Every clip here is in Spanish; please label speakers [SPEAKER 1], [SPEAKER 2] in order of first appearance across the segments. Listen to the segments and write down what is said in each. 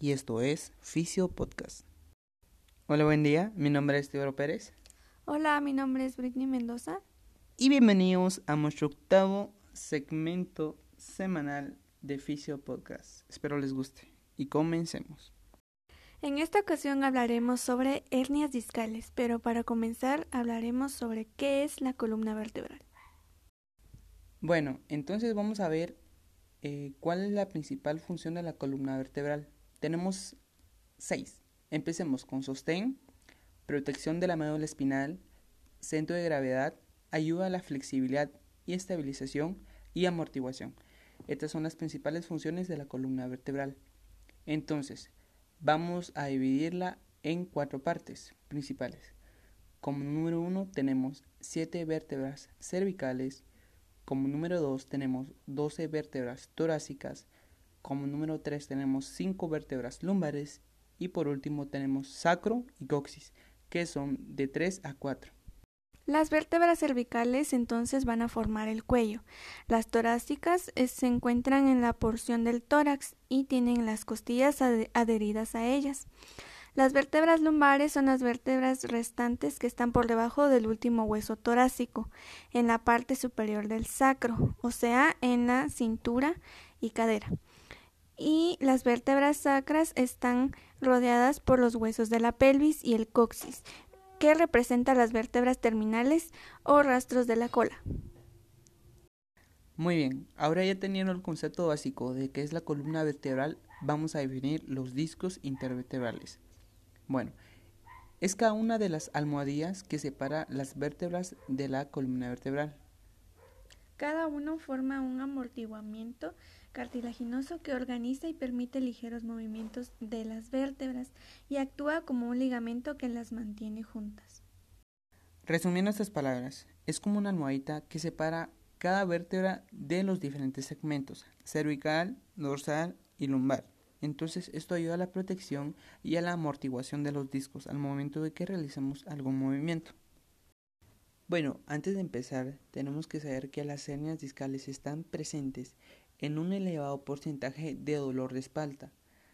[SPEAKER 1] y esto es Fisio Podcast. Hola, buen día. Mi nombre es Teodoro Pérez.
[SPEAKER 2] Hola, mi nombre es Britney Mendoza.
[SPEAKER 1] Y bienvenidos a nuestro octavo segmento semanal de Fisio Podcast. Espero les guste. Y comencemos.
[SPEAKER 2] En esta ocasión hablaremos sobre hernias discales, pero para comenzar hablaremos sobre qué es la columna vertebral.
[SPEAKER 1] Bueno, entonces vamos a ver eh, cuál es la principal función de la columna vertebral. Tenemos seis. Empecemos con sostén, protección de la médula espinal, centro de gravedad, ayuda a la flexibilidad y estabilización y amortiguación. Estas son las principales funciones de la columna vertebral. Entonces, vamos a dividirla en cuatro partes principales. Como número uno tenemos siete vértebras cervicales. Como número dos tenemos 12 vértebras torácicas. Como número tres tenemos cinco vértebras lumbares. Y por último tenemos sacro y coxis, que son de 3 a 4.
[SPEAKER 2] Las vértebras cervicales entonces van a formar el cuello. Las torácicas eh, se encuentran en la porción del tórax y tienen las costillas adheridas a ellas. Las vértebras lumbares son las vértebras restantes que están por debajo del último hueso torácico, en la parte superior del sacro, o sea, en la cintura y cadera. Y las vértebras sacras están rodeadas por los huesos de la pelvis y el coxis, que representa las vértebras terminales o rastros de la cola.
[SPEAKER 1] Muy bien, ahora ya teniendo el concepto básico de qué es la columna vertebral, vamos a definir los discos intervertebrales. Bueno, es cada una de las almohadillas que separa las vértebras de la columna vertebral.
[SPEAKER 2] Cada uno forma un amortiguamiento cartilaginoso que organiza y permite ligeros movimientos de las vértebras y actúa como un ligamento que las mantiene juntas.
[SPEAKER 1] Resumiendo estas palabras, es como una almohadita que separa cada vértebra de los diferentes segmentos, cervical, dorsal y lumbar. Entonces esto ayuda a la protección y a la amortiguación de los discos al momento de que realicemos algún movimiento. Bueno, antes de empezar, tenemos que saber que las hernias discales están presentes en un elevado porcentaje de dolor de espalda.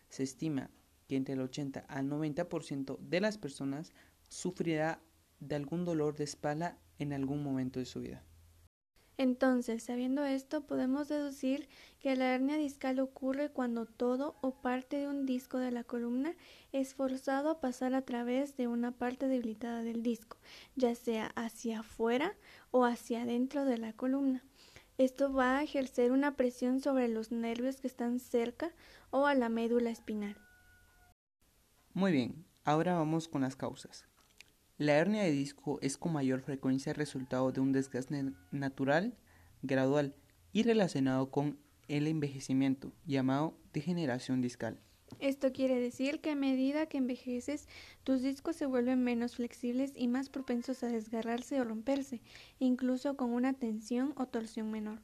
[SPEAKER 1] Se estima que entre el 80 al 90% de las personas sufrirá de algún dolor de espalda en algún momento de su vida.
[SPEAKER 2] Entonces, sabiendo esto, podemos deducir que la hernia discal ocurre cuando todo o parte de un disco de la columna es forzado a pasar a través de una parte debilitada del disco, ya sea hacia afuera o hacia adentro de la columna. Esto va a ejercer una presión sobre los nervios que están cerca o a la médula espinal.
[SPEAKER 1] Muy bien, ahora vamos con las causas. La hernia de disco es con mayor frecuencia el resultado de un desgaste natural, gradual y relacionado con el envejecimiento, llamado degeneración discal.
[SPEAKER 2] Esto quiere decir que a medida que envejeces, tus discos se vuelven menos flexibles y más propensos a desgarrarse o romperse, incluso con una tensión o torsión menor.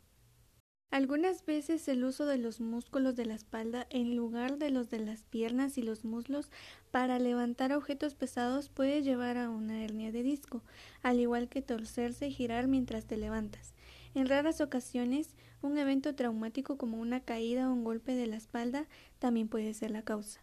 [SPEAKER 2] Algunas veces el uso de los músculos de la espalda en lugar de los de las piernas y los muslos para levantar objetos pesados puede llevar a una hernia de disco, al igual que torcerse y girar mientras te levantas. En raras ocasiones, un evento traumático como una caída o un golpe de la espalda también puede ser la causa.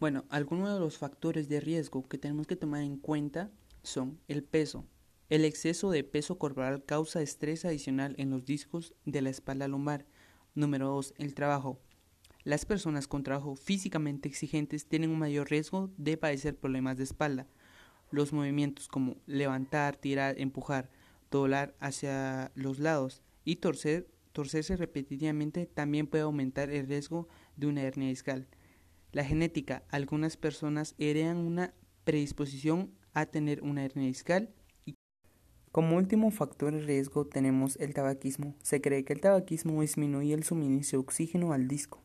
[SPEAKER 1] Bueno, algunos de los factores de riesgo que tenemos que tomar en cuenta son el peso. El exceso de peso corporal causa estrés adicional en los discos de la espalda lumbar. Número 2. El trabajo. Las personas con trabajo físicamente exigentes tienen un mayor riesgo de padecer problemas de espalda. Los movimientos como levantar, tirar, empujar, doblar hacia los lados, y torcer, torcerse repetitivamente también puede aumentar el riesgo de una hernia discal. La genética, algunas personas heredan una predisposición a tener una hernia discal. Como último factor de riesgo tenemos el tabaquismo. Se cree que el tabaquismo disminuye el suministro de oxígeno al disco,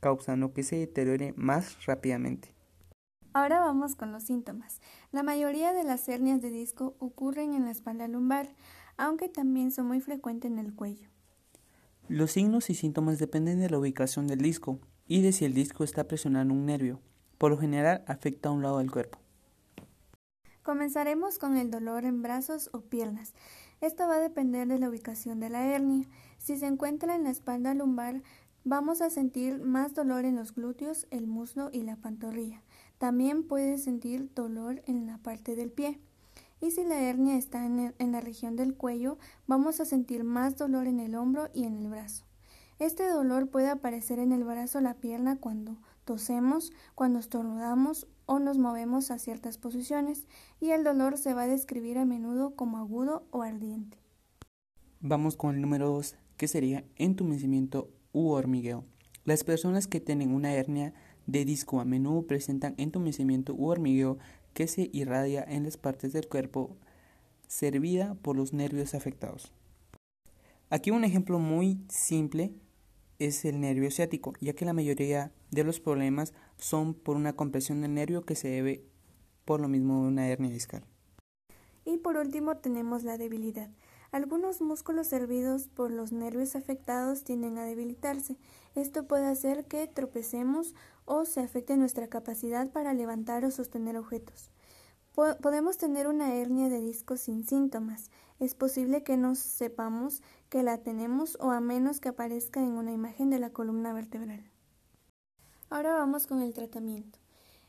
[SPEAKER 1] causando que se deteriore más rápidamente.
[SPEAKER 2] Ahora vamos con los síntomas. La mayoría de las hernias de disco ocurren en la espalda lumbar, aunque también son muy frecuentes en el cuello.
[SPEAKER 1] Los signos y síntomas dependen de la ubicación del disco y de si el disco está presionando un nervio. Por lo general afecta a un lado del cuerpo.
[SPEAKER 2] Comenzaremos con el dolor en brazos o piernas. Esto va a depender de la ubicación de la hernia. Si se encuentra en la espalda lumbar, Vamos a sentir más dolor en los glúteos, el muslo y la pantorrilla. También puedes sentir dolor en la parte del pie. Y si la hernia está en, en, la región del cuello, vamos a sentir más dolor en el hombro y en el brazo. Este dolor puede aparecer en el brazo o la pierna cuando tosemos, cuando estornudamos o nos movemos a ciertas posiciones, y el dolor se va a describir a menudo como agudo o ardiente.
[SPEAKER 1] Vamos con el número 2, que sería entumecimiento u hormigueo. Las personas que tienen una hernia de disco a menudo presentan entumecimiento u hormigueo que se irradia en las partes del cuerpo servida por los nervios afectados. Aquí un ejemplo muy simple es el nervio ciático, ya que la mayoría de los problemas son por una compresión del nervio que se debe por lo mismo de una hernia discal.
[SPEAKER 2] Y por último tenemos la debilidad. Algunos músculos servidos por los nervios afectados tienden a debilitarse. Esto puede hacer que tropecemos o se afecte nuestra capacidad para levantar o sostener objetos. Podemos tener una hernia de disco sin síntomas. Es posible que no sepamos que la tenemos o a menos que aparezca en una imagen de la columna vertebral. Ahora vamos con el tratamiento.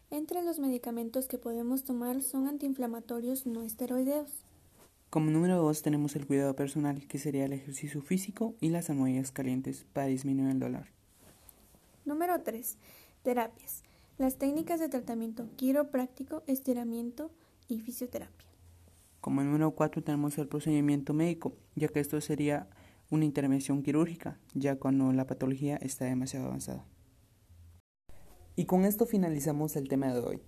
[SPEAKER 2] Entre los medicamentos que podemos tomar son antiinflamatorios no esteroideos.
[SPEAKER 1] Como número 2 tenemos el cuidado personal, que sería el ejercicio físico y las almohadillas calientes para disminuir el dolor.
[SPEAKER 2] Número 3. Terapias. Las técnicas de tratamiento quiropráctico, estiramiento y fisioterapia.
[SPEAKER 1] Como número 4 tenemos el procedimiento médico, ya que esto sería una intervención quirúrgica, ya cuando la patología está demasiado avanzada. Y con esto finalizamos el tema de hoy.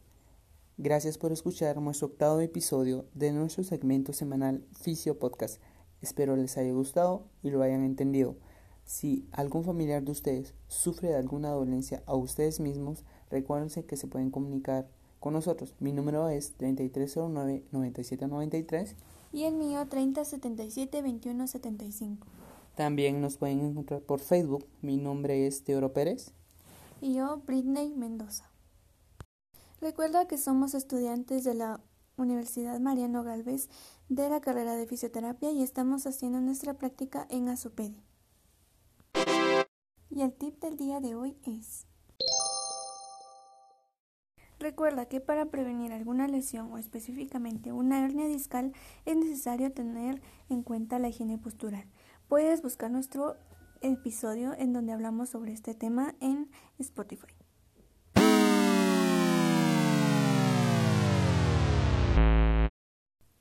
[SPEAKER 1] Gracias por escuchar nuestro octavo episodio de nuestro segmento semanal Fisio Podcast. Espero les haya gustado y lo hayan entendido. Si algún familiar de ustedes sufre de alguna dolencia a ustedes mismos, recuérdense que se pueden comunicar con nosotros. Mi número es 3309-9793
[SPEAKER 2] y el mío 3077-2175.
[SPEAKER 1] También nos pueden encontrar por Facebook. Mi nombre es Teoro Pérez.
[SPEAKER 2] Y yo, Britney Mendoza. Recuerda que somos estudiantes de la Universidad Mariano Galvez de la carrera de fisioterapia y estamos haciendo nuestra práctica en Azupedi. Y el tip del día de hoy es... Recuerda que para prevenir alguna lesión o específicamente una hernia discal es necesario tener en cuenta la higiene postural. Puedes buscar nuestro episodio en donde hablamos sobre este tema en Spotify.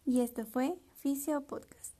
[SPEAKER 2] Y esto fue Fisio Podcast.